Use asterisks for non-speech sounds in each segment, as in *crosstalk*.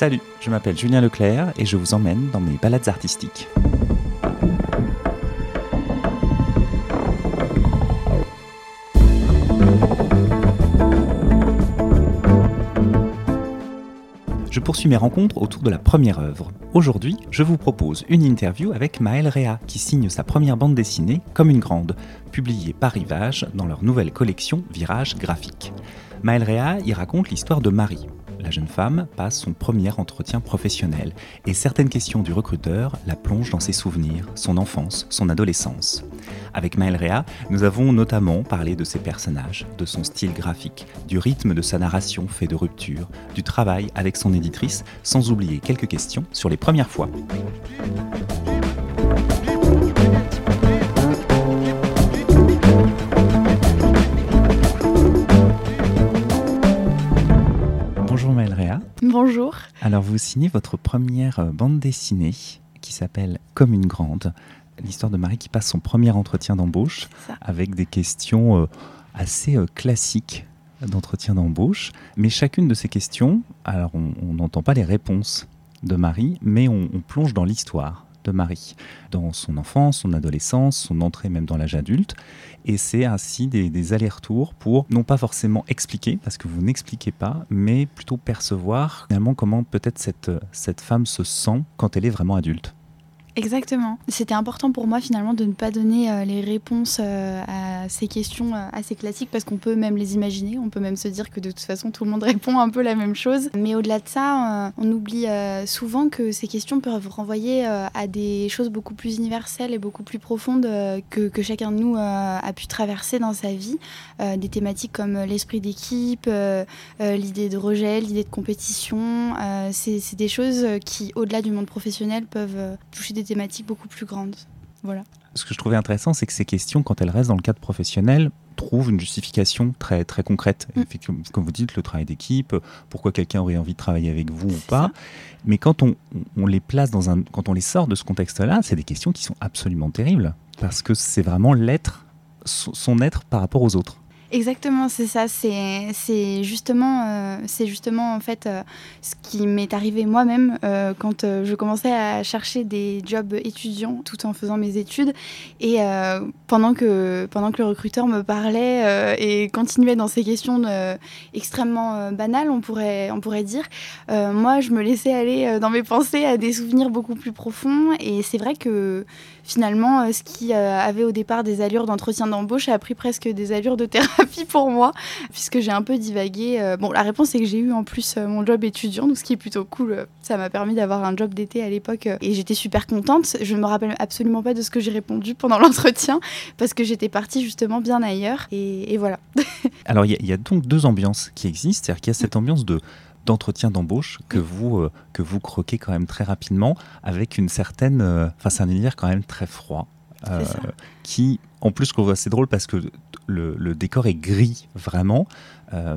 Salut, je m'appelle Julien Leclerc et je vous emmène dans mes balades artistiques. Je poursuis mes rencontres autour de la première œuvre. Aujourd'hui, je vous propose une interview avec Maël Réa, qui signe sa première bande dessinée Comme une grande, publiée par Rivage dans leur nouvelle collection Virage graphique. Maël Réa y raconte l'histoire de Marie, la jeune femme passe son premier entretien professionnel et certaines questions du recruteur la plongent dans ses souvenirs, son enfance, son adolescence. Avec Maël Réa, nous avons notamment parlé de ses personnages, de son style graphique, du rythme de sa narration fait de rupture, du travail avec son éditrice, sans oublier quelques questions sur les premières fois. Bonjour. Alors vous signez votre première euh, bande dessinée qui s'appelle Comme une grande, l'histoire de Marie qui passe son premier entretien d'embauche avec des questions euh, assez euh, classiques d'entretien d'embauche. Mais chacune de ces questions, alors on on n'entend pas les réponses de Marie, mais on, on plonge dans l'histoire de Marie, dans son enfance, son adolescence, son entrée même dans l'âge adulte. Et c'est ainsi des, allers-retours pour non pas forcément expliquer, parce que vous n'expliquez pas, mais plutôt percevoir finalement comment peut-être cette, cette femme se sent quand elle est vraiment adulte. Exactement. C'était important pour moi finalement de ne pas donner euh, les réponses euh, à ces questions euh, assez classiques parce qu'on peut même les imaginer, on peut même se dire que de toute façon tout le monde *laughs* répond un peu la même chose. Mais au-delà de ça, euh, on oublie souvent que ces questions peuvent renvoyer à des choses beaucoup plus universelles et beaucoup plus profondes que, que chacun de nous a pu traverser dans sa vie. Des thématiques comme l'esprit d'équipe, l'idée de rejet, l'idée de compétition. c'est des choses qui, au-delà du monde professionnel, peuvent toucher des thématiques beaucoup plus grandes. Voilà. Ce que je trouvais intéressant, c'est que ces questions, quand elles restent dans le cadre professionnel, trouvent une justification très, très concrète. Mm. Effectivement, Comme vous dites, le travail d'équipe, pourquoi quelqu'un aurait envie de travailler avec vous ou pas. ça. Mais quand on, on les place dans un, quand on les sort de ce contexte-là, c'est des questions qui sont absolument terribles. Parce que c'est vraiment l'être, son être par rapport aux autres. Exactement, c'est ça. C'est justement, euh, c'est justement en fait euh, ce qui m'est arrivé moi-même euh, quand je commençais à chercher des jobs étudiants tout en faisant mes études et pendant que pendant que le recruteur me parlait et continuait dans ces questions extrêmement banales, on pourrait on pourrait dire. moi, je me laissais aller dans mes pensées à des souvenirs beaucoup plus profonds et c'est vrai que finalement, euh, ce qui euh, avait au départ des allures d'entretien d'embauche a pris presque des allures de thérapie pour moi, puisque j'ai un peu divagué. Euh, Bon, la réponse c'est que j'ai eu en plus mon job étudiant, donc ce qui est plutôt cool. Ça m'a permis d'avoir un job d'été à l'époque et j'étais super contente. Je ne me rappelle absolument pas de ce que j'ai répondu pendant *laughs* l'entretien, parce que j'étais partie justement bien ailleurs. Et, voilà. *laughs* Alors il y a donc deux ambiances qui existent, c'est-à-dire qu'il y a cette ambiance de d'entretien d'embauche que vous euh, que vous croquez quand même très rapidement avec une certaine euh, enfin c'est un univers quand même très froid euh, C'est qui en plus je trouve assez drôle parce que le, le décor est gris vraiment.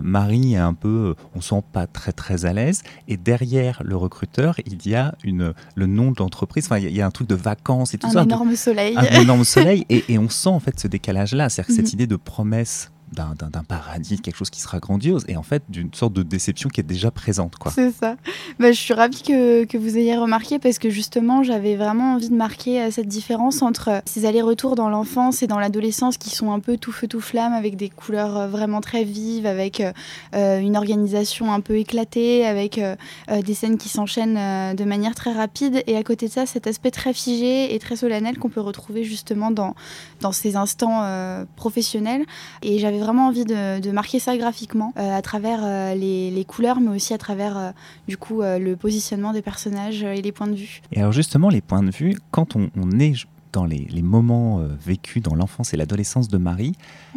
Marie est un peu on sent pas très très à l'aise. Et derrière le recruteur il y a une le nom de l'entreprise. Enfin il y a- il y, a un truc de vacances et tout Un ça. un peu- énorme soleil. un énorme *laughs* soleil. Et, et on sent en fait ce décalage là c'est-à-dire cette Mhm. idée de promesse d'un- paradis, de quelque chose qui sera grandiose, et en fait d'une sorte de déception qui est déjà présente. C'est ça. Bah, je suis ravie que, que vous ayez remarqué parce que justement, j'avais vraiment envie de marquer euh, cette différence entre euh, ces allers-retours dans l'enfance et dans l'adolescence qui sont un peu tout feu tout flamme avec des couleurs euh, vraiment très vives, avec une organisation un peu éclatée, avec des scènes qui s'enchaînent de manière très rapide. Et à côté de ça, cet aspect très figé et très solennel qu'on peut retrouver justement dans, dans ces instants professionnels. Et j'avais vraiment envie de, marquer ça graphiquement euh, à travers euh, les, couleurs, mais aussi à travers euh, du coup euh, le positionnement des personnages euh, et les points de vue. Et alors justement, les points de vue, quand on, est dans les, moments euh, vécus dans l'enfance et l'adolescence de Marie,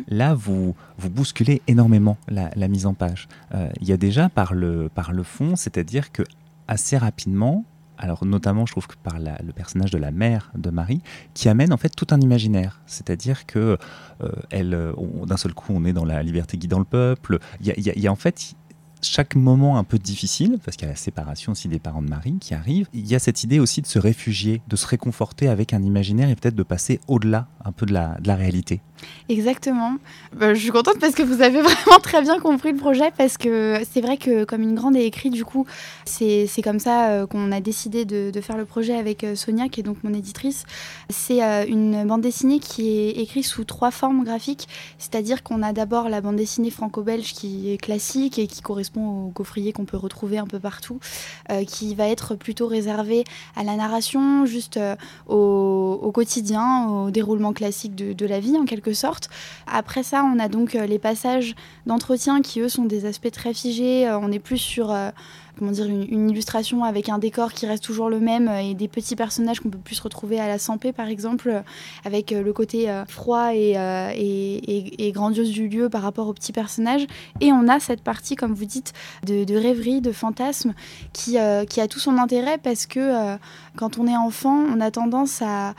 là, vous, vous bousculez énormément la, mise en page. Euh, Il y a déjà par le, par le fond, c'est-à-dire que assez rapidement, alors notamment je trouve que par le personnage de la mère de Marie, qui amène en fait tout un imaginaire. C'est-à-dire que euh, elle, euh, d'un seul coup, on est dans la liberté guidant le peuple. Il y a, en fait chaque moment un peu difficile, parce qu'il y a la séparation aussi des parents de Marie qui arrive, il y a cette idée aussi de se réfugier, de se réconforter avec un imaginaire et peut-être de passer au-delà un peu de la réalité. Exactement. Bah, je suis contente parce que vous avez *laughs* vraiment très bien compris le projet parce que c'est vrai que comme une grande est écrit, du coup, c'est comme ça euh, qu'on a décidé de, faire le projet avec euh, Sonia, qui est donc mon éditrice. C'est euh, une bande dessinée qui est écrite sous trois formes graphiques, c'est-à-dire qu'on a d'abord la bande dessinée franco-belge qui est classique et qui correspond au gaufrier qu'on peut retrouver un peu partout, qui va être plutôt réservée à la narration, juste au, au, quotidien, au déroulement classique de, de la vie en quelque sorte. Après ça, on a donc euh, les passages d'entretien qui, eux, sont des aspects très figés. Euh, on est plus sur euh, comment dire, une, illustration avec un décor qui reste toujours le même et des petits personnages qu'on peut plus retrouver à la Sampé par exemple, avec le côté froid et, grandiose du lieu par rapport aux petits personnages. Et on a cette partie, comme vous dites, de, rêverie, de fantasme qui, qui a tout son intérêt parce que quand on est enfant, on a tendance à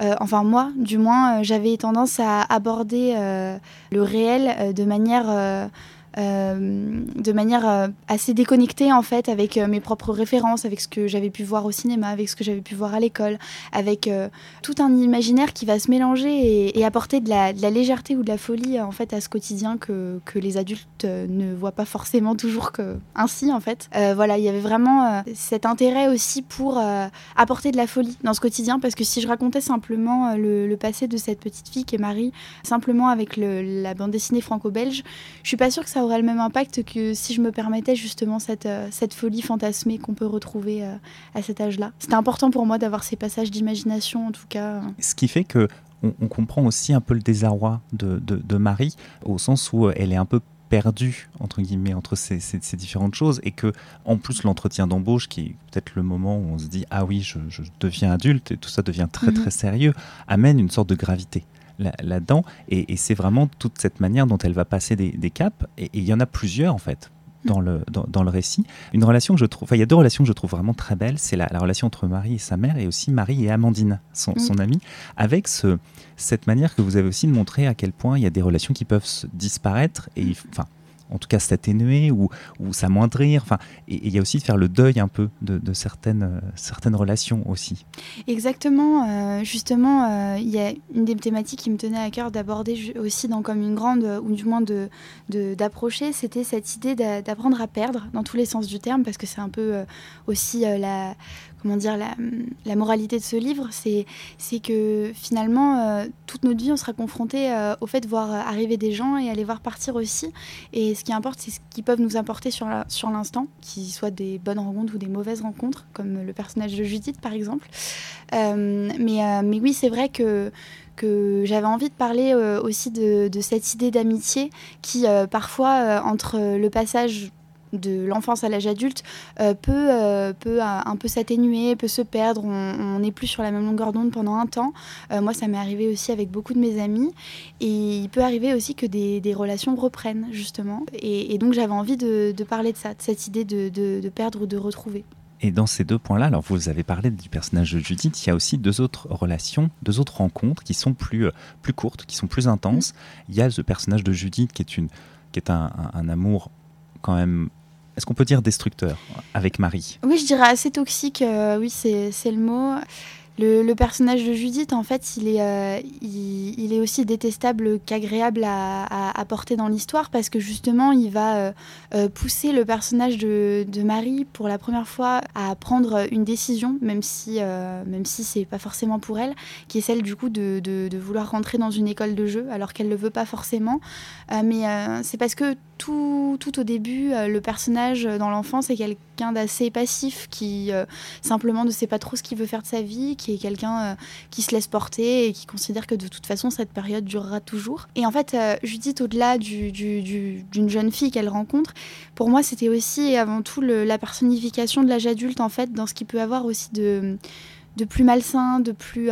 euh, enfin moi du moins, euh, j'avais tendance à aborder euh, le réel de manière de manière euh, assez déconnectée en fait avec euh, mes propres références, avec ce que j'avais pu voir au cinéma, avec ce que j'avais pu voir à l'école, avec tout un imaginaire qui va se mélanger et, apporter de la, légèreté ou de la folie en fait à ce quotidien que, que les adultes ne voient pas forcément toujours que ainsi en fait. voilà, il y avait vraiment cet intérêt aussi pour apporter de la folie dans ce quotidien parce que si je racontais simplement le, passé de cette petite fille qui est Marie, simplement avec la bande dessinée franco-belge, je suis pas sûre que ça aurait le même impact que si je me permettais justement cette, euh, cette folie fantasmée qu'on peut retrouver euh, à cet âge-là. C'était important pour moi d'avoir ces passages d'imagination en tout cas. Ce qui fait que on, comprend aussi un peu le désarroi de, de, Marie, au sens où elle est un peu perdue entre guillemets entre ces, ces, différentes choses et que en plus l'entretien d'embauche qui est peut-être le moment où on se dit ah oui je, deviens adulte et tout ça devient très mhm. très sérieux amène une sorte de gravité là-dedans. et, c'est vraiment toute cette manière dont elle va passer des, caps. Et il y en a plusieurs, en fait, dans le, dans, le récit. Une relation que je trouve, il y a deux relations que je trouve vraiment très belles. C'est la, relation entre Marie et sa mère et aussi Marie et Amandine, son, son amie, avec ce, cette manière que vous avez aussi de montrer à quel point il y a des relations qui peuvent disparaître et, enfin, en tout cas s'atténuer ou, ou s'amoindrir. Enfin, et il y a aussi de faire le deuil un peu de, certaines, euh, certaines relations aussi. Exactement. Euh, justement, euh, il y a une des thématiques qui me tenait à cœur d'aborder aussi dans Comme une grande, ou du moins de, d'approcher c'était cette idée d'apprendre à perdre dans tous les sens du terme, parce que c'est un peu aussi la comment dire, la, moralité de ce livre, c'est, que finalement, euh, toute notre vie, on sera confronté euh, au fait de voir arriver des gens et aller voir partir aussi. Et ce qui importe, c'est ce qu'ils peuvent nous apporter sur, sur l'instant, qu'ils soient des bonnes rencontres ou des mauvaises rencontres, comme le personnage de Judith, par exemple. Euh, mais, mais oui, c'est vrai que que j'avais envie de parler aussi de, cette idée d'amitié qui parfois entre le passage de l'enfance à l'âge adulte euh, peut, euh, peut euh, un peu s'atténuer, peut se perdre. On n'est plus sur la même longueur d'onde pendant un temps. moi, ça m'est arrivé aussi avec beaucoup de mes amis. Et il peut arriver aussi que des, relations reprennent, justement. Et, donc, j'avais envie de, parler de ça, de cette idée de, de, perdre ou de retrouver. Et dans ces deux points-là, alors vous avez parlé du personnage de Judith, il y a aussi deux autres relations, deux autres rencontres qui sont plus, plus courtes, qui sont plus intenses. Mm. Il y a ce personnage de Judith qui est, une, qui est un, un amour est-ce qu'on peut dire destructeur avec Marie? Oui, je dirais assez toxique, euh, oui, c'est le mot. Le, personnage de Judith, en fait, il est, euh, il, est aussi détestable qu'agréable à, à, porter dans l'histoire parce que justement, il va euh, pousser le personnage de, de, Marie pour la première fois à prendre une décision, même si, même si c'est pas forcément pour elle, qui est celle du coup de, de, de vouloir rentrer dans une école de jeu alors qu'elle le veut pas forcément. mais c'est parce que tout, au début, le personnage dans l'enfance est quelqu'un d'assez passif qui simplement ne sait pas trop ce qu'il veut faire de sa vie, qui est quelqu'un euh, qui se laisse porter et qui considère que de toute façon cette période durera toujours. Et en fait, euh, Judith, au-delà d'une jeune fille qu'elle rencontre, pour moi c'était aussi et avant tout la personnification de l'âge adulte en fait, dans ce qui peut avoir aussi de, de plus malsain, de plus...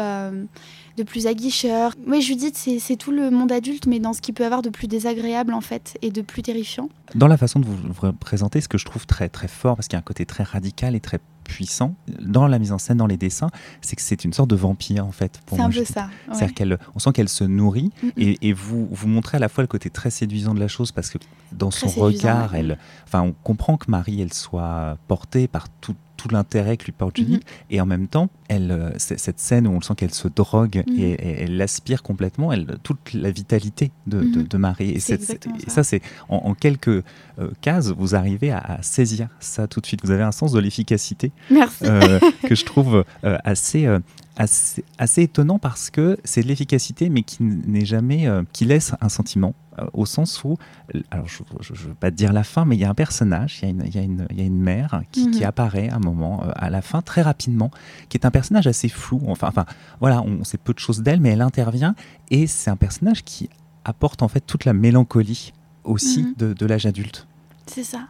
De plus aguicheur. Oui, Judith, c'est tout le monde adulte, mais dans ce qui peut avoir de plus désagréable en fait et de plus terrifiant. Dans la façon de vous, présenter, ce que je trouve très très fort, parce qu'il y a un côté très radical et très puissant dans la mise en scène, dans les dessins, c'est que c'est une sorte de vampire en fait. C'est un peu ça. C'est-à-dire qu'elle, on sent qu'elle se nourrit et, vous vous montrez à la fois le côté très séduisant de la chose parce que dans son regard, elle, enfin, on comprend que Marie, elle soit portée par tout, tout l'intérêt que lui porte Judy. Mhm. Et en même temps, elle, euh, cette scène où on sent qu'elle se drogue mhm. et, elle aspire complètement elle, toute la vitalité de, de, Marie. Et, ça, c'est en, quelques euh, cases, vous arrivez à, saisir ça tout de suite. Vous avez un sens de l'efficacité *laughs* que je trouve assez assez, assez, étonnant parce que c'est de l'efficacité, mais qui n'est jamais, euh, qui laisse un sentiment euh, au sens où, alors je ne veux pas dire la fin, mais il y a un personnage, il y a une, il y y a une mère qui, qui, mhm. apparaît à un moment, euh, à la fin, très rapidement, qui est un personnage assez flou. Enfin, enfin voilà, on sait peu de choses d'elle, mais elle intervient et c'est un personnage qui apporte en fait toute la mélancolie aussi mhm. de, de l'âge adulte. C'est ça.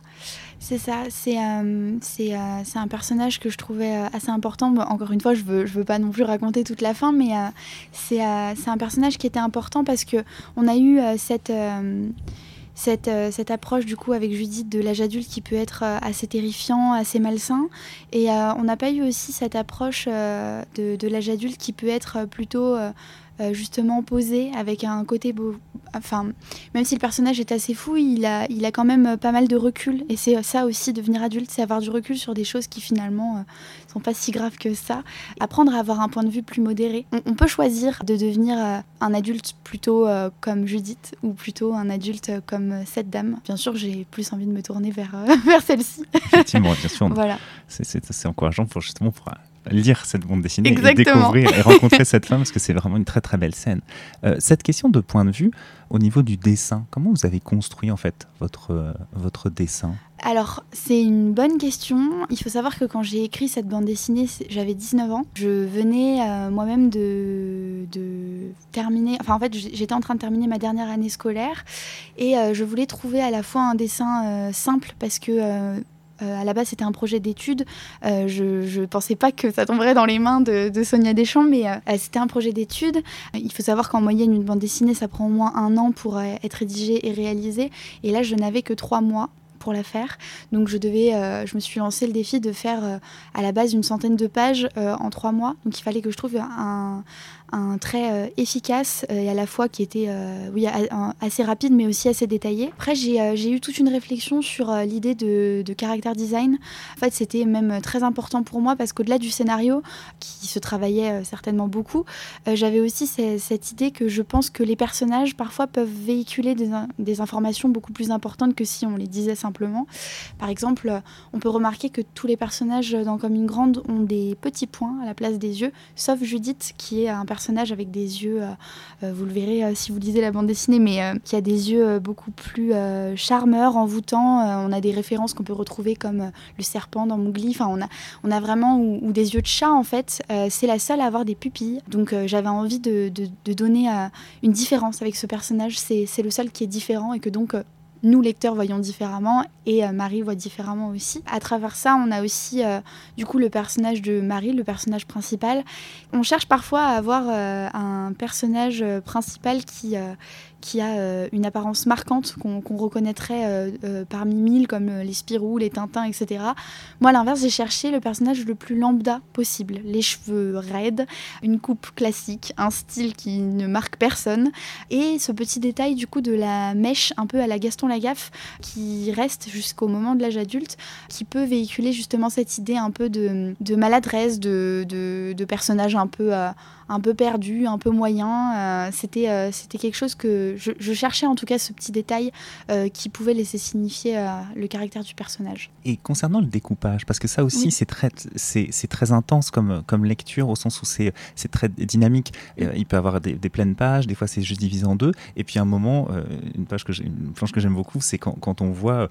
C'est ça, c'est euh, euh, c'est un personnage que je trouvais euh, assez important. encore une fois, je veux, je veux pas non plus raconter toute la fin, mais c'est un personnage qui était important parce que on a eu cette, approche du coup avec Judith de l'âge adulte qui peut être assez terrifiant, assez malsain. Et on n'a pas eu aussi cette approche de, l'âge adulte qui peut être plutôt justement posé avec un côté beau. Enfin, même si le personnage est assez fou, il a, il a quand même pas mal de recul. Et c'est ça aussi, devenir adulte, c'est avoir du recul sur des choses qui finalement euh, sont pas si graves que ça. Apprendre à avoir un point de vue plus modéré. On, peut choisir de devenir euh, un adulte plutôt comme Judith ou plutôt un adulte comme cette dame. Bien sûr, j'ai plus envie de me tourner vers, *laughs* vers celle-ci. Effectivement, bien sûr. *laughs* voilà. C'est encourageant pour justement pour lire cette bande dessinée et découvrir et rencontrer cette femme parce que c'est vraiment une très très belle scène. Euh, cette question de point de vue au niveau du dessin, comment vous avez construit en fait votre, euh, votre dessin? Alors, c'est une bonne question. Il faut savoir que quand j'ai écrit cette bande dessinée, j'avais 19 ans. Je venais euh, moi-même de, de, terminer. Enfin, en fait, j'étais en train de terminer ma dernière année scolaire et je voulais trouver à la fois un dessin simple parce que euh, à la base, c'était un projet d'étude. Euh, je ne pensais pas que ça tomberait dans les mains de, Sonia Deschamps, mais euh, c'était un projet d'étude. Il faut savoir qu'en moyenne, une bande dessinée, ça prend au moins un an pour être rédigée et réalisée. Et là, je n'avais que trois mois pour la faire. Donc je me suis lancé le défi de faire à la base une centaine de pages en trois mois. Donc il fallait que je trouve un, un trait euh, efficace euh, et à la fois qui était euh, oui, assez rapide mais aussi assez détaillé. Après, j'ai eu toute une réflexion sur l'idée de, de caractère design. En fait, c'était même très important pour moi parce qu'au-delà du scénario, qui se travaillait certainement beaucoup, j'avais aussi cette idée que je pense que les personnages parfois peuvent véhiculer des, des, informations beaucoup plus importantes que si on les disait simplement. Par exemple, on peut remarquer que tous les personnages dans Comme une grande ont des petits points à la place des yeux, sauf Judith qui est un personnage avec des yeux, euh, euh, vous le verrez euh, si vous lisez la bande dessinée, mais qui a des yeux beaucoup plus charmeurs, envoûtants. on a des références qu'on peut retrouver comme le serpent dans Mowgli. Enfin, on a, on a vraiment ou, des yeux de chat en fait. c'est la seule à avoir des pupilles. Donc j'avais envie de, de donner une différence avec ce personnage. C'est le seul qui est différent et que donc nous, lecteurs, voyons différemment et euh, Marie voit différemment aussi. À travers ça, on a aussi euh, du coup le personnage de Marie, le personnage principal. On cherche parfois à avoir euh, un personnage principal qui, qui a euh, une apparence marquante qu'on reconnaîtrait euh, euh, parmi mille comme les Spirou, les Tintins, etc. Moi, à l'inverse, j'ai cherché le personnage le plus lambda possible. Les cheveux raides, une coupe classique, un style qui ne marque personne et ce petit détail du coup de la mèche un peu à la Gaston Lagaffe qui reste jusqu'au moment de l'âge adulte, qui peut véhiculer justement cette idée un peu de, maladresse, de, de, personnage un peu un peu perdu, un peu moyen. Euh, c'était, euh, c'était quelque chose que je, cherchais en tout cas ce petit détail euh, qui pouvait laisser signifier le caractère du personnage. Et concernant le découpage, parce que ça aussi c'est très, c'est, très intense comme, comme lecture au sens où c'est, c'est très dynamique. il peut y avoir des, pleines pages, des fois c'est juste divisé en deux. Et puis à un moment, une, page que une planche que j'aime beaucoup, c'est quand, quand on voit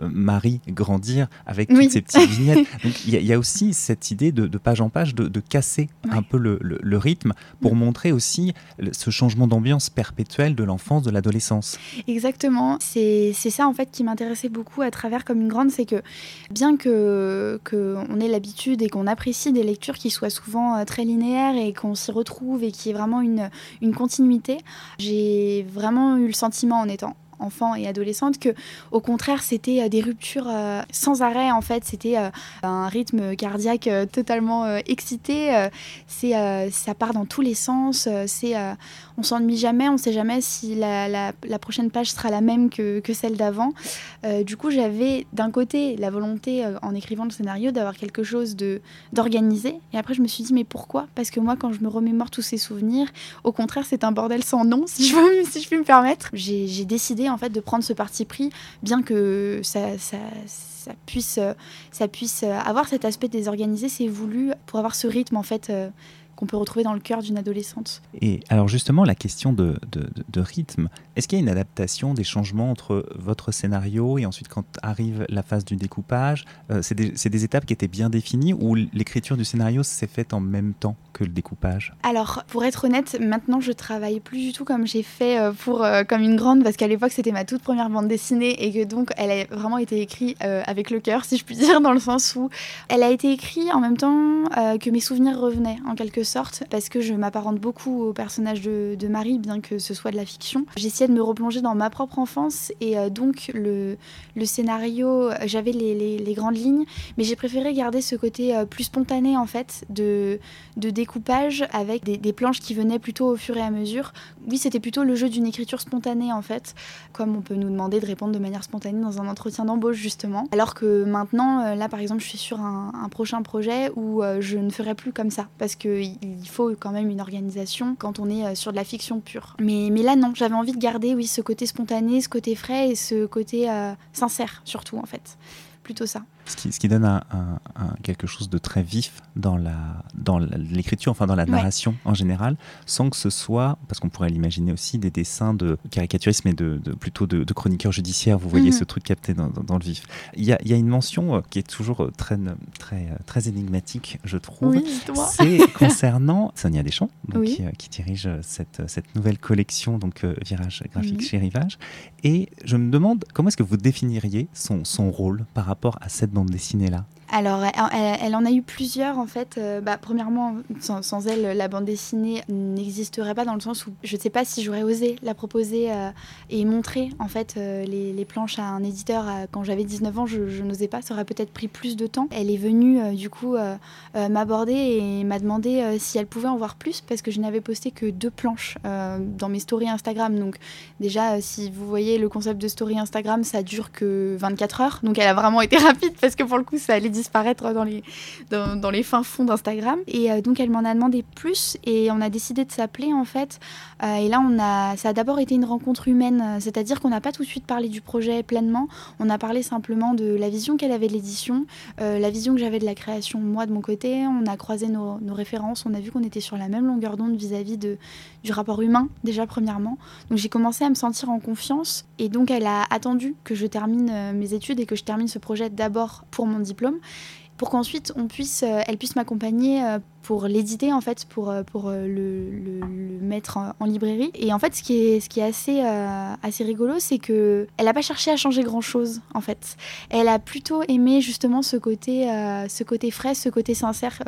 Marie grandir avec toutes ces petites *laughs* vignettes. il y, a aussi cette idée de, page en page de, casser un peu le, le rythme pour mm. montrer aussi ce changement d'ambiance perpétuel de l'enfance, de l'adolescence. Exactement. C'est ça en fait qui m'intéressait beaucoup à travers Comme une grande, c'est que bien que qu'on ait l'habitude et qu'on apprécie des lectures qui soient souvent euh, très linéaires et qu'on s'y retrouve et qui est vraiment une, une continuité, j'ai vraiment eu le sentiment en étant enfant et adolescente que au contraire c'était des ruptures sans arrêt en fait. C'était un rythme cardiaque totalement excité c'est ça part dans tous les sens c'est on s'ennuie jamais on sait jamais si la, la, prochaine page sera la même que, que celle d'avant. Du coup j'avais d'un côté la volonté en écrivant le scénario d'avoir quelque chose de d'organisé. Et après je me suis dit mais pourquoi? Parce que moi quand je me remémore tous ces souvenirs au contraire c'est un bordel sans nom *laughs* si je, si je puis me permettre. J'ai décidé en fait de prendre ce parti pris, bien que ça, puisse, ça puisse avoir cet aspect désorganisé, c'est voulu pour avoir ce rythme en fait euh, qu'on peut retrouver dans le cœur d'une adolescente. Et alors justement, la question de, de, rythme, est-ce qu'il y a une adaptation des changements entre votre scénario et ensuite quand arrive la phase du découpage? Euh, C'est des, des, étapes qui étaient bien définies ou l'écriture du scénario s'est faite en même temps que le découpage? Alors, pour être honnête, maintenant je travaille plus du tout comme j'ai fait euh, pour euh, comme une grande parce qu'à l'époque c'était ma toute première bande dessinée et que donc elle a vraiment été écrite avec le cœur, si je puis *laughs* dire, dans le sens où elle a été écrite en même temps que mes souvenirs revenaient en quelque sorte, parce que je m'apparente beaucoup au personnage de, Marie, bien que ce soit de la fiction. J'essayais de me replonger dans ma propre enfance, et euh, donc le, scénario, j'avais les, grandes lignes, mais j'ai préféré garder ce côté euh, plus spontané, en fait, de, découpage, avec des, planches qui venaient plutôt au fur et à mesure. Oui, c'était plutôt le jeu d'une écriture spontanée, en fait, comme on peut nous demander de répondre de manière spontanée dans un entretien d'embauche, justement. Alors que maintenant, euh, là, par exemple, je suis sur un prochain projet où je ne ferai plus comme ça, parce que il faut quand même une organisation quand on est euh, sur de la fiction pure. Mais, mais là, non, j'avais envie de garder, oui, ce côté spontané, ce côté frais et ce côté euh, sincère, surtout, en fait. Plutôt ça ce qui, donne un, quelque chose de très vif dans la dans l'écriture, enfin dans la narration en général, sans que ce soit, parce qu'on pourrait l'imaginer aussi, des dessins de caricaturisme et de, plutôt de, chroniqueurs judiciaires. Vous voyez mhm. ce truc capté dans, le vif. Il y, a, il y, a, une mention euh, qui est toujours euh, très très très énigmatique, je trouve. C'est *laughs* concernant Sonia Deschamps, qui, euh, qui, dirige cette, cette nouvelle collection donc Virage graphique chez Rivage. Et je me demande comment est-ce que vous définiriez son, son rôle par rapport à cette bande dessinée là alors, elle, en a eu plusieurs en fait. Euh, bah, premièrement, sans, elle, la bande dessinée n'existerait pas dans le sens où je ne sais pas si j'aurais osé la proposer euh, et montrer en fait euh, les, planches à un éditeur quand j'avais 19 ans. Je, n'osais pas, ça aurait peut-être pris plus de temps. Elle est venue du coup m'aborder et m'a demandé si elle pouvait en voir plus parce que je n'avais posté que deux planches dans mes stories Instagram. Donc déjà, si vous voyez le concept de story Instagram, ça dure que 24 heures. Donc elle a vraiment été *laughs* rapide parce que pour le coup, ça allait disparaître dans les, dans, les fins fonds d'Instagram. Et euh, donc elle m'en a demandé plus et on a décidé de s'appeler en fait. Euh, et là, on a, ça a d'abord été une rencontre humaine, c'est-à-dire qu'on n'a pas tout de suite parlé du projet pleinement. On a parlé simplement de la vision qu'elle avait de l'édition, euh, la vision que j'avais de la création moi de mon côté. On a croisé nos, nos références, on a vu qu'on était sur la même longueur d'onde vis-à-vis de, du rapport humain déjà premièrement. Donc j'ai commencé à me sentir en confiance et donc elle a attendu que je termine mes études et que je termine ce projet d'abord pour mon diplôme pour qu'ensuite on puisse, euh, elle puisse m'accompagner euh, pour l'éditer en fait, pour, euh, pour le, le, mettre en, librairie. Et en fait, ce qui est, ce qui est assez, assez rigolo, c'est que elle n'a pas cherché à changer grand chose en fait. Elle a plutôt aimé justement ce côté, ce côté frais, ce côté sincère,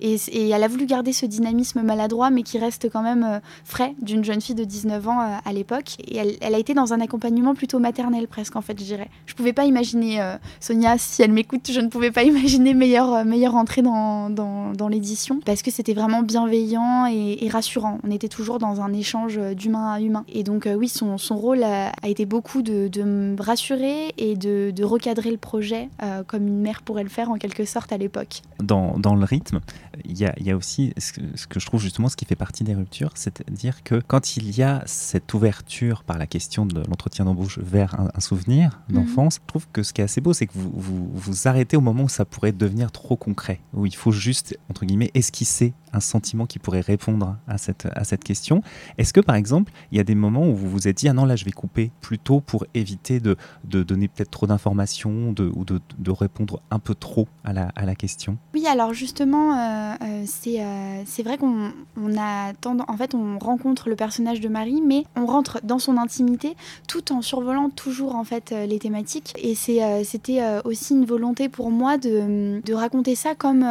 et, elle a voulu garder ce dynamisme maladroit, mais qui reste quand même frais d'une jeune fille de 19 ans à l'époque. Et elle, elle, a été dans un accompagnement plutôt maternel presque en fait, je dirais. Je pouvais pas imaginer Sonia si elle m'écoute, je ne pouvais pas *laughs* imaginer meilleure, euh, meilleure entrée dans, dans, l'édition parce que c'était vraiment bienveillant et, rassurant. On était toujours dans un échange d'humain à humain. Et donc, euh, oui, son, son rôle a, été beaucoup de, de, me rassurer et de, de recadrer le projet euh, comme une mère pourrait le faire en quelque sorte à l'époque. Dans, dans, le rythme, il y a, y a, aussi ce que, je trouve justement ce qui fait partie des ruptures, c'est-à-dire que quand il y a cette ouverture par la question de l'entretien d'embauche vers un, souvenir d'enfance, je trouve que ce qui est assez beau, c'est que vous, vous, vous arrêtez au moment où ça pourrait devenir trop concret, où il faut juste, entre guillemets, esquisser un sentiment qui pourrait répondre à cette, à cette question. Est-ce que, par exemple, il y a des moments où vous vous êtes dit, ah non, là, je vais couper plutôt pour éviter de, de donner peut-être trop d'informations ou de, de, répondre un peu trop à la, à la question? Oui, alors justement, euh, euh, c'est euh, c'est vrai qu'on on a tendance, en fait, on rencontre le personnage de Marie, mais on rentre dans son intimité tout en survolant toujours, en fait, les thématiques. Et c'était aussi une volonté pour moi de, de raconter ça comme,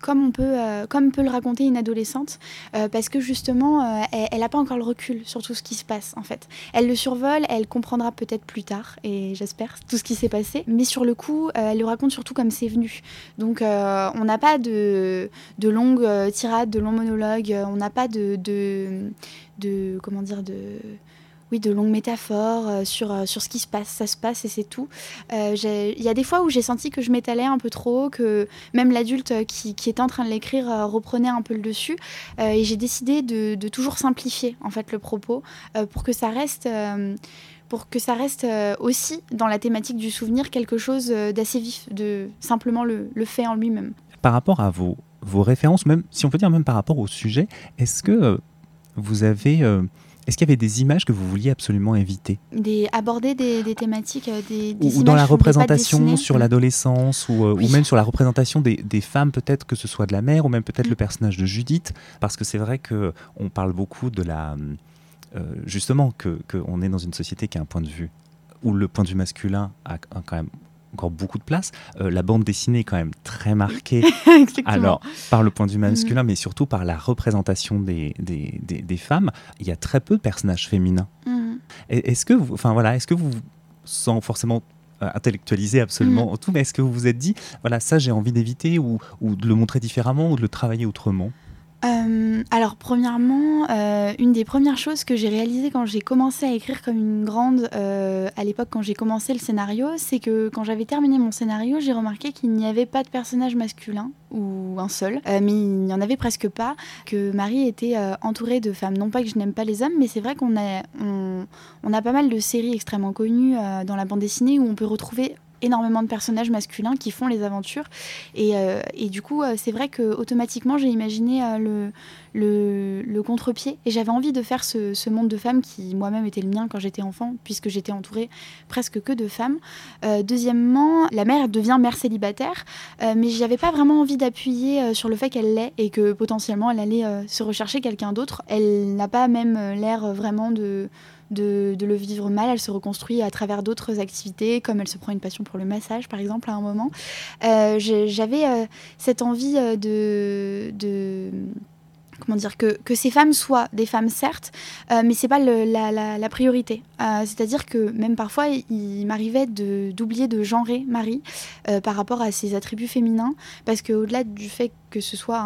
comme on peut, comme peut le raconter une adolescente parce que justement, elle n'a pas encore le recul sur tout ce qui se passe en fait. Elle le survole, elle comprendra peut-être plus tard, et j'espère, tout ce qui s'est passé. Mais sur le coup, elle le raconte surtout comme c'est venu. Donc on n'a pas de, de longues tirades, de longs monologues, on n'a pas de, de, de comment dire de oui, de longues métaphores euh, sur, euh, sur ce qui se passe. Ça se passe et c'est tout. Euh, il y a des fois où j'ai senti que je m'étalais un peu trop, que même l'adulte qui, qui, était en train de l'écrire reprenait un peu le dessus. et j'ai décidé de, de, toujours simplifier en fait le propos pour que ça reste pour que ça reste aussi dans la thématique du souvenir quelque chose d'assez vif, de simplement le, le fait en lui-même. Par rapport à vos, vos références, même si on peut dire même par rapport au sujet, est-ce que vous avez est-ce qu'il y avait des images que vous vouliez absolument éviter des, Aborder des, thématiques, euh, des, des ou, dans la représentation sur l'adolescence, ou, euh, ou, même sur la représentation des, femmes, peut-être que ce soit de la mère, ou même peut-être mm. le personnage de Judith, parce que c'est vrai que on parle beaucoup de la, euh, justement, que qu'on est dans une société qui a un point de vue où le point de vue masculin a quand même encore beaucoup de place. Euh, la bande dessinée est quand même très marquée, *laughs* alors par le point de vue masculin, mm. mais surtout par la représentation des, des, des, femmes. Il y a très peu de personnages féminins. Mm. Est-ce que, vous, enfin voilà, est-ce que vous, sans forcément euh, intellectualiser absolument mm. tout, mais est-ce que vous vous êtes dit, voilà, ça j'ai envie d'éviter ou, ou de le montrer différemment ou de le travailler autrement? Euh, alors, premièrement, euh, une des premières choses que j'ai réalisées quand j'ai commencé à écrire comme une grande, euh, à l'époque quand j'ai commencé le scénario, c'est que quand j'avais terminé mon scénario, j'ai remarqué qu'il n'y avait pas de personnage masculin, ou un seul, mais il n'y en avait presque pas, que Marie était entourée de femmes. Non pas que je n'aime pas les hommes, mais c'est vrai qu'on a, on a pas mal de séries extrêmement connues dans la bande dessinée où on peut retrouver énormément de personnages masculins qui font les aventures. Et, euh, et du coup, euh, c'est vrai que automatiquement, j'ai imaginé euh, le, le, contre-pied. Et j'avais envie de faire ce, ce, monde de femmes qui, moi-même, était le mien quand j'étais enfant, puisque j'étais entourée presque que de femmes. deuxièmement, la mère devient mère célibataire, mais j'avais pas vraiment envie d'appuyer sur le fait qu'elle l'est et que potentiellement elle allait se rechercher quelqu'un d'autre. Elle n'a pas même l'air vraiment de de, le vivre mal. Elle se reconstruit à travers d'autres activités, comme elle se prend une passion pour le massage, par exemple, à un moment. Euh, j'avais euh, cette envie euh, de, comment dire que, que, ces femmes soient des femmes certes, euh, mais c'est pas la, priorité. C'est-à-dire que même parfois il m'arrivait d'oublier de, genrer Marie par rapport à ses attributs féminins, parce que au-delà du fait que ce soit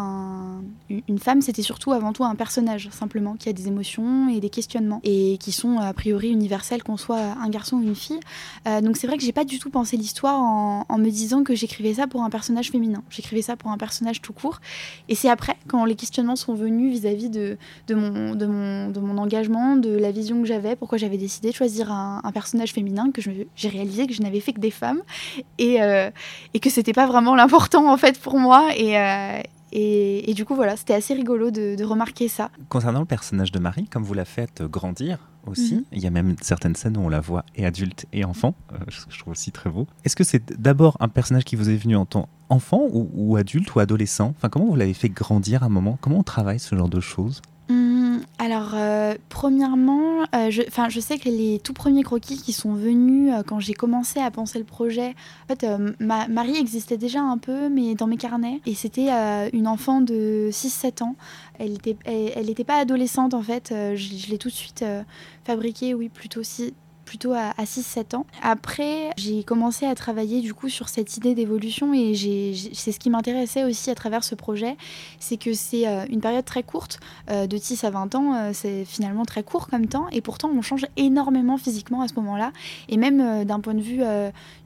une femme, c'était surtout avant tout un personnage, simplement, qui a des émotions et des questionnements, et qui sont a priori universels, qu'on soit un garçon ou une fille. Euh, donc c'est vrai que j'ai pas du tout pensé l'histoire en, me disant que j'écrivais ça pour un personnage féminin. J'écrivais ça pour un personnage tout court. Et c'est après, quand les questionnements sont venus vis-à-vis de, mon engagement, de la vision que j'avais, pourquoi j'avais décidé de choisir un, personnage féminin, que j'ai réalisé que je n'avais fait que des femmes, et, euh, et que c'était pas vraiment l'important en fait pour moi. Et, euh, et, du coup, voilà, c'était assez rigolo de, remarquer ça. Concernant le personnage de Marie, comme vous la faites grandir aussi, mhm. il y a même certaines scènes où on la voit et adulte et enfant, euh, ce que je trouve aussi très beau. Est-ce que c'est d'abord un personnage qui vous est venu en tant enfant ou, ou adulte ou adolescent? Enfin, comment vous l'avez fait grandir à un moment? Comment on travaille ce genre de choses? Alors, euh, premièrement, euh, je, sais que les tout premiers croquis qui sont venus euh, quand j'ai commencé à penser le projet, en fait, Marie existait déjà un peu, mais dans mes carnets. Et c'était une enfant de 6-7 ans. Elle n'était elle, était pas adolescente, en fait. je, je l'ai tout de suite fabriquée, oui, plutôt si, plutôt à, 6-7 ans. Après, j'ai commencé à travailler du coup sur cette idée d'évolution et c'est ce qui m'intéressait aussi à travers ce projet, c'est que c'est euh, une période très courte, euh, de 10 à 20 ans, euh, c'est finalement très court comme temps et pourtant on change énormément physiquement à ce moment-là et même d'un point de vue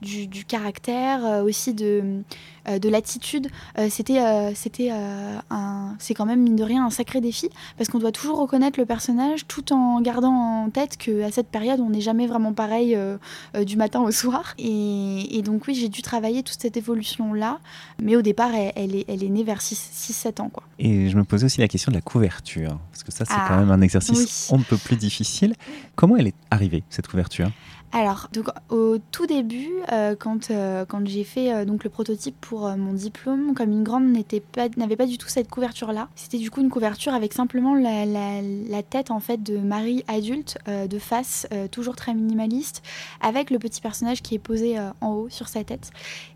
du, caractère, aussi de de l'attitude. Euh, c'était euh, c'était un, c'est quand même mine de rien un sacré défi parce qu'on doit toujours reconnaître le personnage tout en gardant en tête que à cette période on n'est jamais vraiment pareil du matin au soir. Et, donc oui, j'ai dû travailler toute cette évolution là, mais au départ elle, est, elle est née vers 6-7 ans quoi. Et je me posais aussi la question de la couverture parce que ça c'est quand ah, même un exercice on ne peut plus difficile. Comment elle est arrivée cette couverture? Alors, donc, au tout début, euh, quand, euh, quand j'ai fait euh, donc le prototype pour mon diplôme, comme une grande n'avait pas, pas du tout cette couverture-là. C'était du coup une couverture avec simplement la, tête en fait de Marie adulte, de face, toujours très minimaliste, avec le petit personnage qui est posé en haut sur sa tête.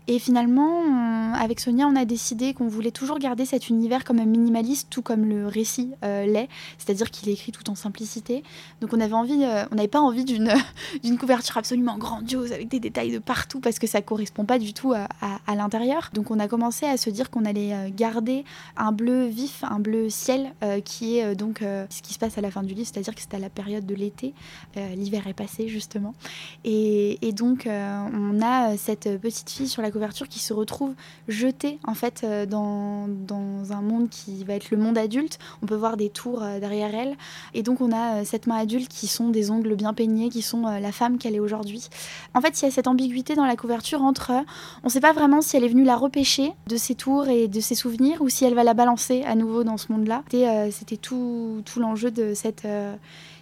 Et finalement, avec Sonia, on a décidé qu'on voulait toujours garder cet univers comme minimaliste, tout comme le récit l'est, c'est-à-dire qu'il est écrit tout en simplicité. Donc on avait envie, on n'avait pas envie d'une *laughs* couverture absolument grandiose avec des détails de partout parce que ça correspond pas du tout à, l'intérieur. Donc on a commencé à se dire qu'on allait euh, garder un bleu vif, un bleu ciel euh, qui est euh, donc ce qui se passe à la fin du livre, c'est-à-dire que c'est à la période de l'été. L'hiver est passé justement. Et, donc on a cette petite fille sur la couverture qui se retrouve jetée en fait dans, dans un monde qui va être le monde adulte. On peut voir des tours derrière elle. Et donc on a cette main adulte qui sont des ongles bien peignés, qui sont la femme qu'elle est aujourd'hui. En fait, il y a cette ambiguïté dans la couverture entre on ne sait pas vraiment si elle est venue la repêcher de ses tours et de ses souvenirs ou si elle va la balancer à nouveau dans ce monde-là. C'était euh, tout, tout l'enjeu de cette, euh,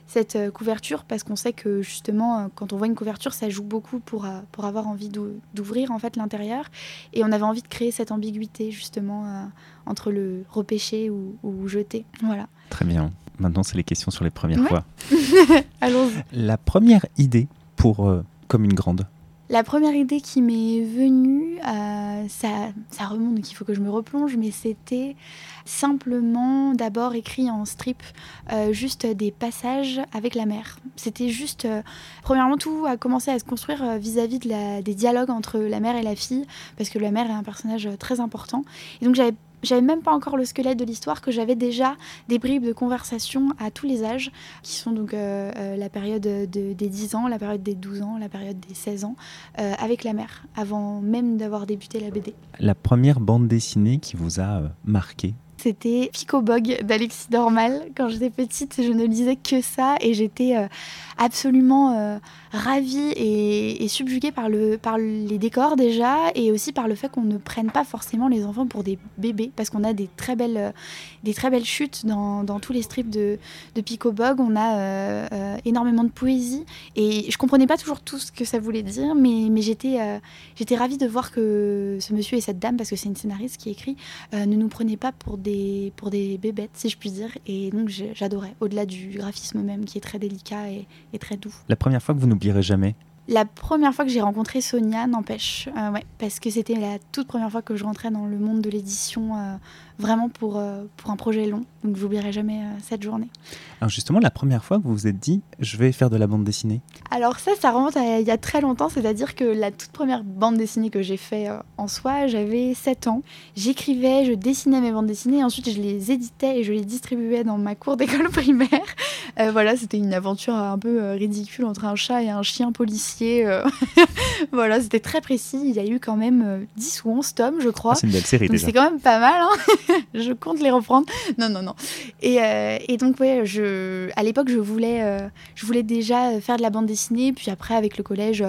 cette euh, couverture parce qu'on sait que justement, quand on voit une couverture, ça joue beaucoup pour, pour avoir envie d'ouvrir en fait l'intérieur. Et on avait envie de créer cette ambiguïté justement entre le repêcher ou, ou jeter. Voilà. Très bien. Maintenant, c'est les questions sur les premières fois. *laughs* Allons-y. La première idée euh, Comme une grande la première idée qui m'est venue, euh, ça, remonte, donc il faut que je me replonge, mais c'était simplement d'abord écrit en strip, euh, juste des passages avec la mer. C'était juste, premièrement, tout a commencé à se construire vis-à-vis des dialogues entre la mère et la fille, parce que la mère est un personnage très important. Et donc j'avais j'avais même pas encore le squelette de l'histoire, que j'avais déjà des bribes de conversation à tous les âges, qui sont donc euh, euh, la période des 10 ans, la période des 12 ans, la période des 16 ans, euh, avec la mère, avant même d'avoir débuté la BD. La première bande dessinée qui vous a marqué? C'était Pico Bog d'Alexis Dormal. Quand j'étais petite, je ne lisais que ça et j'étais absolument ravie et, subjuguée par, le, par les décors déjà et aussi par le fait qu'on ne prenne pas forcément les enfants pour des bébés parce qu'on a des très belles, des très belles chutes dans, tous les strips de, de Pico Bog. On a euh, euh, énormément de poésie et je comprenais pas toujours tout ce que ça voulait dire, mais, j'étais euh, j'étais ravie de voir que ce monsieur et cette dame, parce que c'est une scénariste qui écrit, ne nous prenaient pas pour des, pour des bébêtes, si je puis dire. Et donc j'adorais, au-delà du graphisme même qui est très délicat et, et très doux. La première fois que vous n'oublierez jamais? La première fois que j'ai rencontré Sonia, n'empêche, euh, ouais, parce que c'était la toute première fois que je rentrais dans le monde de l'édition, euh, vraiment pour, euh, pour un projet long. Donc j'oublierai jamais cette journée. Alors justement, la première fois que vous vous êtes dit, je vais faire de la bande dessinée Alors ça, ça remonte à il y a très longtemps, c'est-à-dire que la toute première bande dessinée que j'ai fait en soi, j'avais 7 ans. J'écrivais, je dessinais mes bandes dessinées, ensuite je les éditais et je les distribuais dans ma cour *laughs* d'école primaire. voilà, c'était une aventure un peu ridicule entre un chat et un chien policier euh, *laughs* voilà, c'était très précis. Il y a eu quand même 10 euh, ou 11 tomes, je crois. Ah, c'est une belle série donc C'est quand même pas mal. Hein. *laughs* *laughs* je compte les reprendre. Non, non, non. Et, euh, donc, ouais, je, à l'époque, je voulais, je voulais déjà faire de la bande dessinée. Puis après, avec le collège,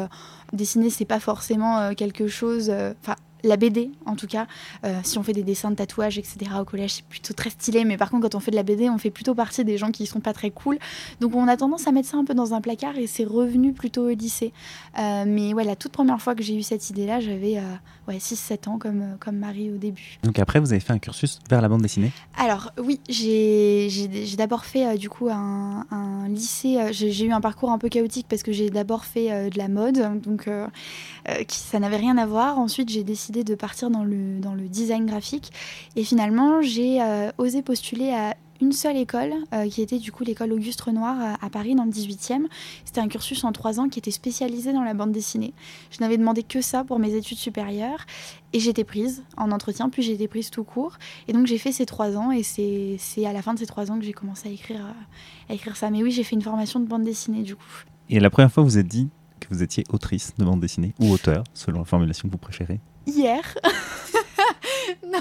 dessiner, c'est pas forcément quelque chose. Enfin, la BD en tout cas. Euh, si on fait des dessins de tatouages, etc. au collège, c'est plutôt très stylé. Mais par contre, quand on fait de la BD, on fait plutôt partie des gens qui sont pas très cool. Donc on a tendance à mettre ça un peu dans un placard et c'est revenu plutôt au lycée. Euh, mais ouais, la toute première fois que j'ai eu cette idée-là, j'avais euh, ouais, 6-7 ans comme, comme Marie au début. Donc après, vous avez fait un cursus vers la bande dessinée? Alors oui, j'ai d'abord fait du coup un, lycée. j'ai eu un parcours un peu chaotique parce que j'ai d'abord fait de la mode, donc qui, ça n'avait rien à voir. Ensuite, j'ai décidé de partir dans le, dans le design graphique. Et finalement, j'ai euh, osé postuler à une seule école, euh, qui était du coup l'école Auguste Renoir à, Paris dans le 18e. C'était un cursus en trois ans qui était spécialisé dans la bande dessinée. Je n'avais demandé que ça pour mes études supérieures et j'étais prise en entretien, puis été prise tout court. Et donc j'ai fait ces trois ans et c'est à la fin de ces trois ans que j'ai commencé à écrire, euh, à écrire ça. Mais oui, j'ai fait une formation de bande dessinée du coup. Et la première fois, vous êtes dit que vous étiez autrice de bande dessinée ou auteur, selon la formulation que vous préférez? Hier. *laughs* non,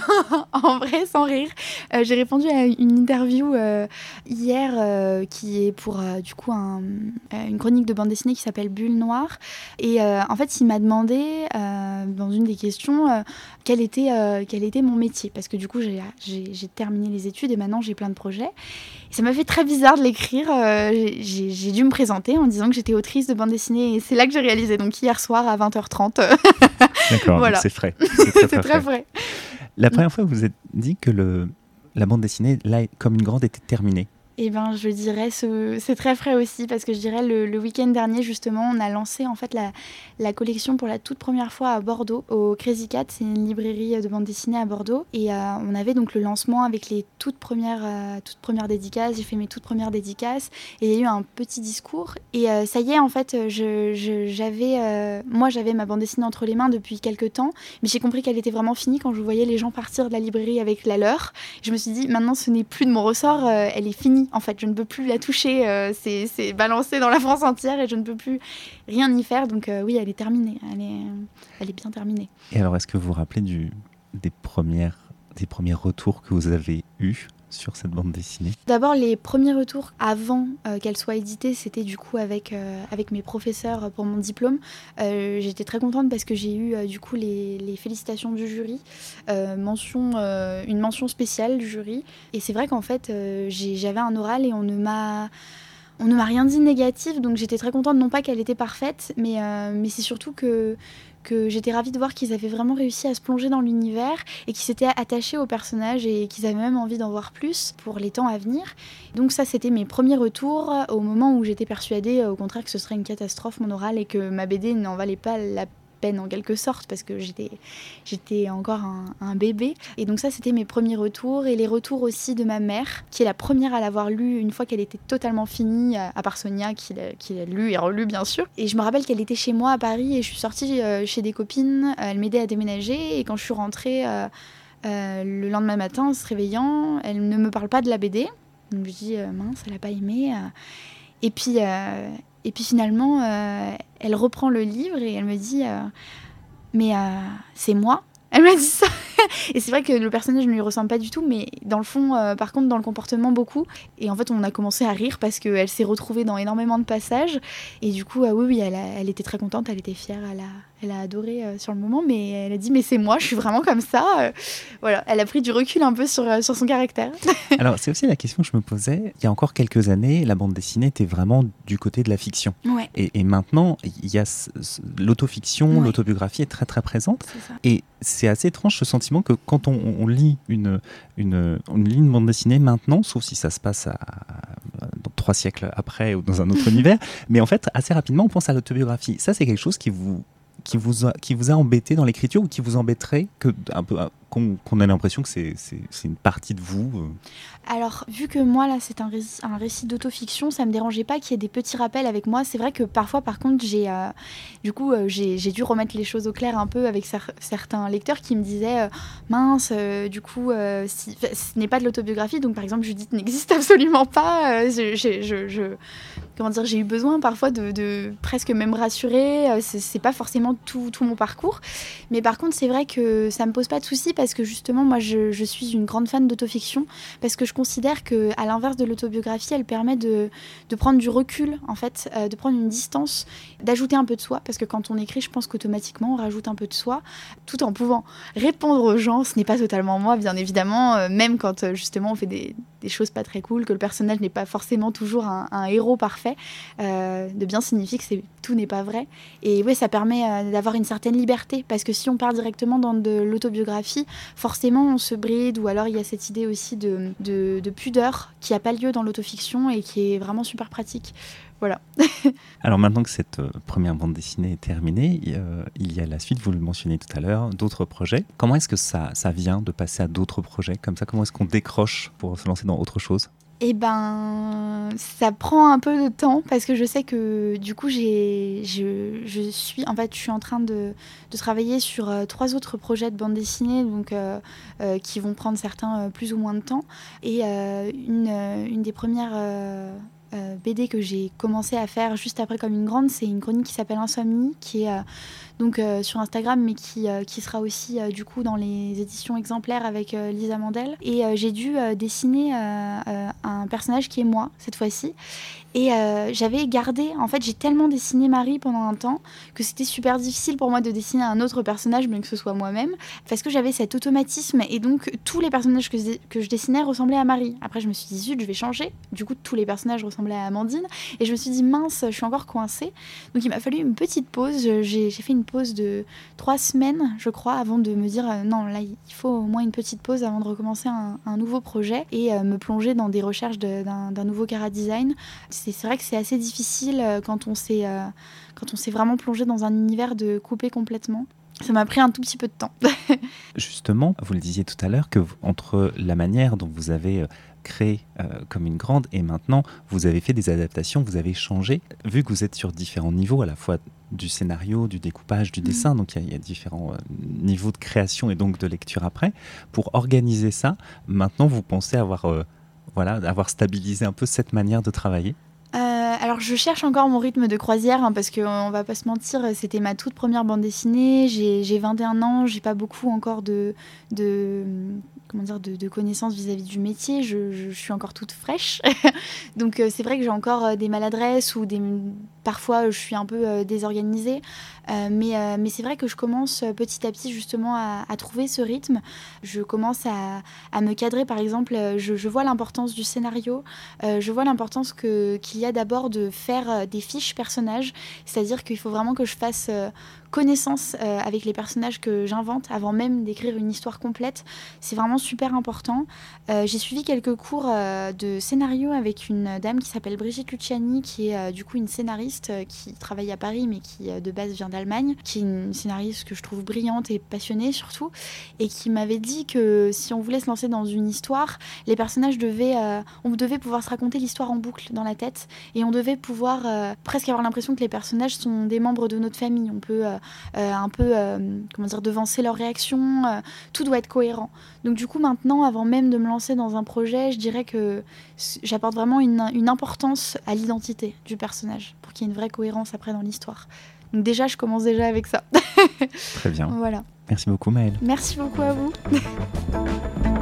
en vrai, sans rire. Euh, j'ai répondu à une interview euh, hier euh, qui est pour du coup une chronique de bande dessinée qui s'appelle Bulle Noire. Et en fait, il m'a demandé dans une des questions quel, était, quel était mon métier. Parce que du coup, j'ai terminé les études et maintenant j'ai plein de projets. ça m'a fait très bizarre de l'écrire. j'ai dû me présenter en disant que j'étais autrice de bande dessinée et c'est là que j'ai réalisé. Donc hier soir à 20h30. *laughs* D'accord, voilà. c'est frais. *laughs* C'est très, frais. La première fois, vous vous êtes dit que le, la bande dessinée, là, comme une grande, était terminée. Eh ben, je dirais, c'est très frais aussi, parce que je dirais, le, week-end dernier, justement, on a lancé en fait la, collection pour la toute première fois à Bordeaux, au Crazy Cat, c'est une librairie de bande dessinée à Bordeaux. Et euh, on avait donc le lancement avec les toutes premières, euh, toutes premières dédicaces, j'ai fait mes toutes premières dédicaces, et il y a eu un petit discours. Et euh, ça y est, en fait, j'avais, moi, j'avais ma bande dessinée entre les mains depuis quelques temps, mais j'ai compris qu'elle était vraiment finie quand je voyais les gens partir de la librairie avec la leur. Je me suis dit, maintenant, ce n'est plus de mon ressort, elle est finie en fait. Je ne peux plus la toucher. Euh, c'est balancé dans la France entière et je ne peux plus rien y faire. Donc euh, oui, elle est terminée. Elle est, elle est bien terminée. Et alors, est-ce que vous vous rappelez des, premières, des premiers retours que vous avez eus? Sur cette bande dessinée D'abord, les premiers retours avant euh, qu'elle soit éditée, c'était du coup avec, euh, avec mes professeurs pour mon diplôme. Euh, j'étais très contente parce que j'ai eu du coup les, les, félicitations du jury, mention, une mention spéciale du jury. Et c'est vrai qu'en fait, j'avais un oral et on ne m'a on ne m'a rien dit de négatif, donc j'étais très contente, non pas qu'elle était parfaite, mais, mais c'est surtout que que j'étais ravie de voir qu'ils avaient vraiment réussi à se plonger dans l'univers et qu'ils s'étaient attachés aux personnages et qu'ils avaient même envie d'en voir plus pour les temps à venir. Donc ça, c'était mes premiers retours au moment où j'étais persuadée, au contraire, que ce serait une catastrophe mon oral et que ma BD n'en valait pas la peine en quelque sorte parce que j'étais j'étais encore un, bébé. Et donc ça c'était mes premiers retours et les retours aussi de ma mère qui est la première à l'avoir lu une fois qu'elle était totalement finie à part Sonia qui l'a lu et relu bien sûr. Et je me rappelle qu'elle était chez moi à Paris et je suis sortie euh, chez des copines elle m'aidait à déménager. Et quand je suis rentrée euh, euh, le lendemain matin en se réveillant elle ne me parle pas de la BD donc je dis mince elle a pas aimé et puis et puis finalement, euh, elle reprend le livre et elle me dit euh, Mais euh, c'est moi? Elle m'a dit ça. *laughs* et c'est vrai que le personnage ne lui ressemble pas du tout, mais dans le fond, par contre, dans le comportement, beaucoup. Et en fait, on a commencé à rire parce qu'elle s'est retrouvée dans énormément de passages. Et du coup, oui, oui, elle, elle, était très contente, elle était fière, elle a, elle a adoré euh, sur le moment, mais elle a dit mais c'est moi, je suis vraiment comme ça. Euh, voilà, elle a pris du recul un peu sur, euh, sur son caractère. *laughs* Alors c'est aussi la question que je me posais. Il y a encore quelques années, la bande dessinée était vraiment du côté de la fiction. Ouais. Et, maintenant, il y a l'autofiction, l'autobiographie est très très présente. Et c'est assez étrange ce sentiment que quand on, lit une, une, une, une bande dessinée maintenant, sauf si ça se passe à, trois siècles après ou dans un autre univers, mais en fait assez rapidement on pense à l'autobiographie. Ça c'est quelque chose qui vous qui vous a, qui vous a embêté dans l'écriture ou qui vous embêterait que un peu qu'on ait l'impression que c'est une partie de vous euh Alors, vu que moi, là, c'est un, récit, d'autofiction, ça me dérangeait pas qu'il y ait des petits rappels avec moi. C'est vrai que parfois, par contre, j'ai euh, du coup, euh, j'ai dû remettre les choses au clair un peu avec certains lecteurs qui me disaient mince, du coup, si, ce n'est pas de l'autobiographie, donc par exemple, Judith n'existe *laughs* absolument pas. comment dire, j'ai eu besoin parfois de, presque même rassurer. C'est pas forcément tout, tout mon parcours, mais par contre, c'est vrai que ça me pose pas de soucis parce que justement, moi, je, suis une grande fan d'autofiction parce que je considère que, à l'inverse de l'autobiographie, elle permet de, prendre du recul, en fait, euh, de prendre une distance, d'ajouter un peu de soi, parce que quand on écrit, je pense qu'automatiquement, on rajoute un peu de soi, tout en pouvant répondre aux gens. Ce n'est pas totalement moi, bien évidemment, euh, même quand euh, justement on fait des, choses pas très cool, que le personnage n'est pas forcément toujours un, héros parfait, de bien signifier que tout n'est pas vrai. Et oui, ça permet d'avoir une certaine liberté, parce que si on part directement dans de l'autobiographie, forcément on se bride, ou alors il y a cette idée aussi de, de, pudeur qui n'a pas lieu dans l'autofiction et qui est vraiment super pratique. Voilà. *laughs* alors maintenant que cette euh, première bande dessinée est terminée, il y a la suite, vous le mentionnez tout à l'heure, d'autres projets. Comment est-ce que ça, ça vient de passer à d'autres projets comme ça? Comment est-ce qu'on décroche pour se lancer dans autre chose? Eh ben, ça prend un peu de temps parce que je sais que du coup, j'ai, je, suis, en fait, je suis en train de, travailler sur euh, trois autres projets de bande dessinée, donc euh, euh, qui vont prendre certains plus ou moins de temps. Et une, une, des premières BD que j'ai commencé à faire juste après comme une grande, c'est une chronique qui s'appelle Insomnie, qui est donc sur Instagram, mais qui, qui sera aussi du coup dans les éditions exemplaires avec Lisa Mandel. Et j'ai dû dessiner un personnage qui est moi cette fois-ci. Et euh, j'avais gardé, en fait, j'ai tellement dessiné Marie pendant un temps que c'était super difficile pour moi de dessiner un autre personnage, bien que ce soit moi-même, parce que j'avais cet automatisme et donc tous les personnages que, que je dessinais ressemblaient à Marie. Après, je me suis dit, zut, je vais changer. Du coup, tous les personnages ressemblaient à Amandine et je me suis dit, mince, je suis encore coincée. Donc, il m'a fallu une petite pause. J'ai fait une pause de trois semaines, je crois, avant de me dire, euh, non, là, il faut au moins une petite pause avant de recommencer un, nouveau projet et euh, me plonger dans des recherches d'un nouveau cara design c'est vrai que c'est assez difficile euh, quand on s'est quand on s'est vraiment plongé dans un univers de couper complètement. Ça m'a pris un tout petit peu de temps. *laughs* Justement, vous le disiez tout à l'heure que entre la manière dont vous avez euh, créé comme une grande et maintenant vous avez fait des adaptations, vous avez changé. Vu que vous êtes sur différents niveaux, à la fois du scénario, du découpage, du mm. dessin, donc il y, a différents niveaux de création et donc de lecture après. Pour organiser ça, maintenant vous pensez avoir voilà, avoir stabilisé un peu cette manière de travailler? Alors je cherche encore mon rythme de croisière hein, parce qu'on va pas se mentir, c'était ma toute première bande dessinée. J'ai 21 ans, j'ai pas beaucoup encore de, comment dire de, connaissances vis-à-vis du métier. Je, suis encore toute fraîche, *laughs* donc euh, c'est vrai que j'ai encore euh, des maladresses ou des parfois je suis un peu euh, désorganisée. mais, mais c'est vrai que je commence petit à petit justement à, trouver ce rythme. Je commence à, à me cadrer par exemple. Je, vois l'importance du scénario. je vois l'importance qu'il y a d'abord de faire euh, des fiches personnages, c'est-à-dire qu'il faut vraiment que je fasse euh, connaissance euh, avec les personnages que j'invente avant même d'écrire une histoire complète. C'est vraiment super important. J'ai suivi quelques cours de scénario avec une dame qui s'appelle Brigitte Luciani, qui est du coup une scénariste qui travaille à Paris mais qui de base vient d'Allemagne, qui est une scénariste que je trouve brillante et passionnée surtout, et qui m'avait dit que si on voulait se lancer dans une histoire, les personnages devaient, on devait pouvoir se raconter l'histoire en boucle dans la tête et on devait pouvoir euh, presque avoir l'impression que les personnages sont des membres de notre famille. On peut euh, euh, un peu, comment dire, devancer leurs réactions. tout doit être cohérent. Donc du coup, maintenant, avant même de me lancer dans un projet, je dirais que j'apporte vraiment une, une importance à l'identité du personnage pour qu'il y ait une vraie cohérence après dans l'histoire. Donc déjà, je commence déjà avec ça. *laughs* Très bien. Voilà. Merci beaucoup, Maëlle. Merci beaucoup à vous. *laughs*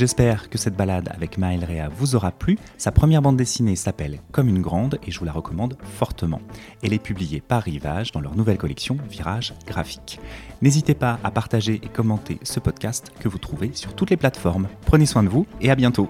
J'espère que cette balade avec Maël Rea vous aura plu. Sa première bande dessinée s'appelle Comme une grande et je vous la recommande fortement. Elle est publiée par Rivage dans leur nouvelle collection Virage graphique. N'hésitez pas à partager et commenter ce podcast que vous trouvez sur toutes les plateformes. Prenez soin de vous et à bientôt.